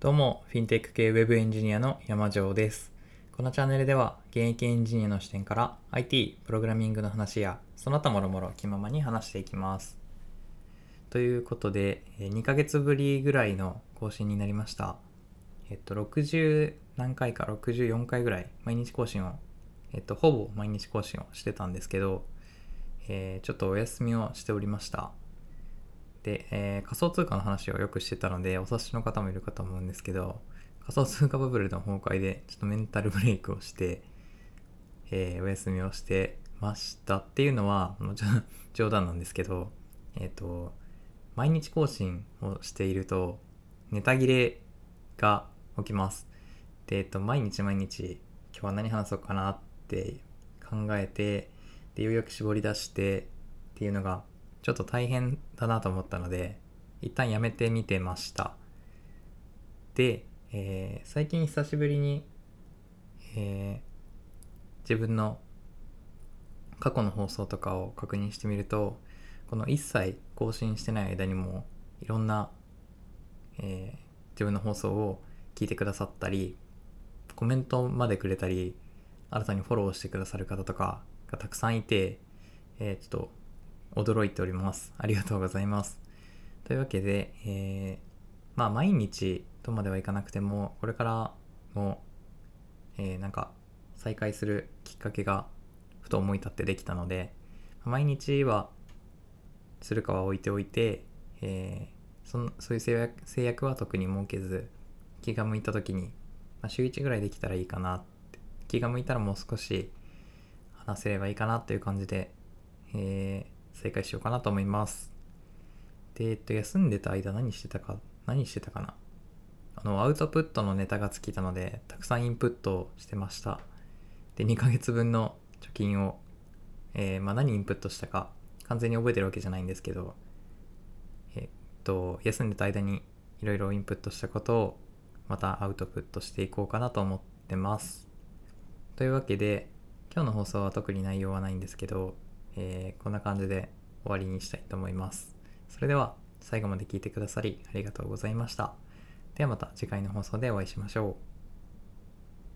どうも、フィンテック系ウェブエンジニアの山城です。このチャンネルでは、現役エンジニアの視点から IT、プログラミングの話や、その他もろもろ気ままに話していきます。ということで、2ヶ月ぶりぐらいの更新になりました。えっと、60何回か、64回ぐらい、毎日更新を、えっと、ほぼ毎日更新をしてたんですけど、えーちょっとお休みをしておりました。で、えー仮想通貨の話をよくしてたので、お察しの方もいるかと思うんですけど、仮想通貨バブルの崩壊で、ちょっとメンタルブレイクをして、えーお休みをしてましたっていうのは、もちろん冗談なんですけど、えっ、と、毎日更新をしていると、ネタ切れが起きます。で、えっ、と、毎日毎日、今日は何話そうかなって考えて、で、ようやく絞り出してっていうのが、ちょっと大変だなと思ったので、一旦やめてみてました。で、えー最近久しぶりに、えー自分の過去の放送とかを確認してみると、この一切更新してない間にも、いろんな、えー自分の放送を聞いてくださったり、コメントまでくれたり、新たにフォローしてくださる方とかがたくさんいて、えーちょっと驚いております。ありがとうございます。というわけで、えーまあ毎日とまではいかなくても、これからも、えーなんか再開するきっかけがふと思い立ってできたので、毎日はするかは置いておいて、えーそんそういう制約制約は特に設けず、気が向いた時に、まあ、週1ぐらいできたらいいかなって、気が向いたらもう少し話せればいいかなという感じで、えー再開しようかなと思います。で、えっと、休んでた間何してたか、何してたかな。あの、アウトプットのネタが尽きたので、たくさんインプットをしてました。で、2ヶ月分の貯金を、えーまあ何インプットしたか、完全に覚えてるわけじゃないんですけど、えっと、休んでた間にいろいろインプットしたことを、またアウトプットしていこうかなと思ってます。というわけで、今日の放送は特に内容はないんですけど、えーこんな感じで終わりにしたいと思います。それでは最後まで聞いてくださりありがとうございました。ではまた次回の放送でお会いしましょう。